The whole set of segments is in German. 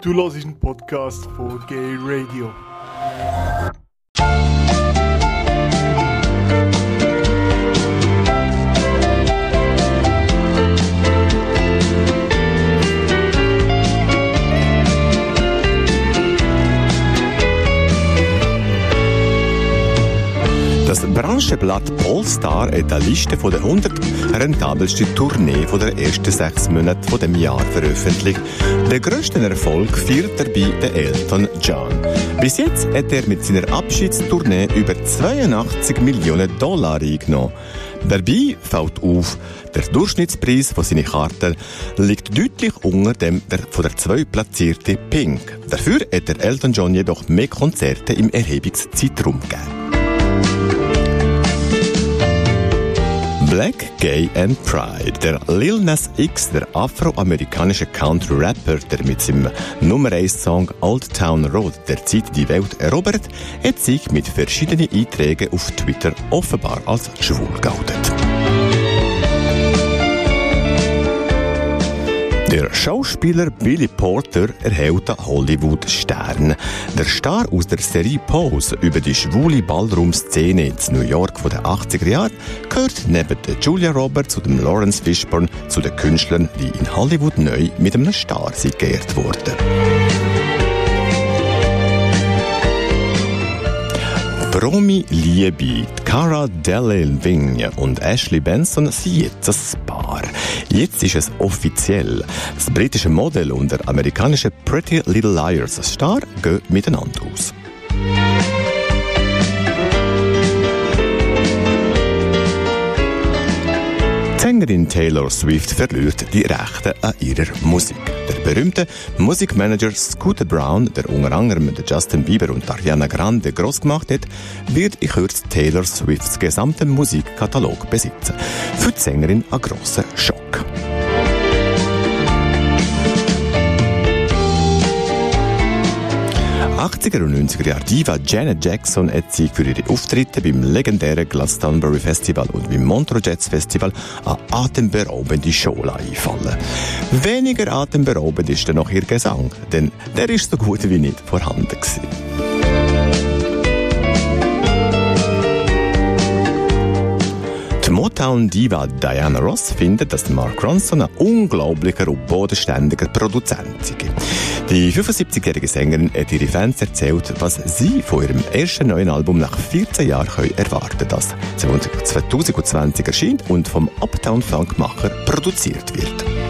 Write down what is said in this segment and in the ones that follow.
Du hörst einen Podcast von Gay Radio. Das Branchenblatt Polestar hat eine Liste von den 100 rentabelsten Tournee von der ersten sechs Monate von dem Jahr veröffentlicht. Den grössten Erfolg feiert dabei der Elton John. Bis jetzt hat er mit seiner Abschiedstournee über 82 Millionen Dollar eingenommen. Dabei fällt auf, der Durchschnittspreis von seinen Karten liegt deutlich unter dem der, von der zweitplatzierten Pink. Dafür hat der Elton John jedoch mehr Konzerte im Erhebungszeitraum gegeben. Black, Gay and Pride. Der Lil Nas X, der afroamerikanische Country-Rapper, der mit seinem Nummer 1 Song Old Town Road derzeit die Welt erobert, hat sich mit verschiedenen Einträgen auf Twitter offenbar als schwul geoutet. Der Schauspieler Billy Porter erhält einen Hollywood-Stern. Der Star aus der Serie Pose über die schwule Ballroom-Szene in New York von den 80er Jahren gehört neben Julia Roberts und Lawrence Fishburne zu den Künstlern, die in Hollywood neu mit einem Star sind geehrt wurden. Promi-Liebe. Cara Delevingne und Ashley Benson sind jetzt ein Paar. Jetzt ist es offiziell. Das britische Model und der amerikanische Pretty Little Liars Star gehen miteinander aus. Sängerin Taylor Swift verliert die Rechte an ihrer Musik. Der berühmte Musikmanager Scooter Brown, der unter anderem Justin Bieber und Ariana Grande groß gemacht hat, wird in Kürze Taylor Swifts gesamten Musikkatalog besitzen. Für die Sängerin ein grosser Schock. 80er und 90er Jahre Diva Janet Jackson hat sich für ihre Auftritte beim legendären Glastonbury Festival und beim Montreux Jazz Festival eine atemberaubende Show einfallen. Weniger atemberaubend ist dann noch ihr Gesang, denn der ist so gut wie nicht vorhanden gewesen. Die Motown-Diva Diana Ross findet, dass Mark Ronson ein unglaublicher und bodenständiger Produzent sei. Die 75-jährige Sängerin hat ihre Fans erzählt, was sie von ihrem ersten neuen Album nach 14 Jahren erwarten können, das 2020 erscheint und vom Uptown Funkmacher produziert wird.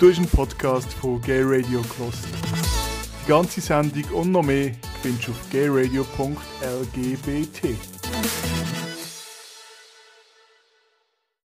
Du hast einen Podcast von Gay Radio gehört. Die ganze Sendung und noch mehr findest du auf gayradio.lgbt.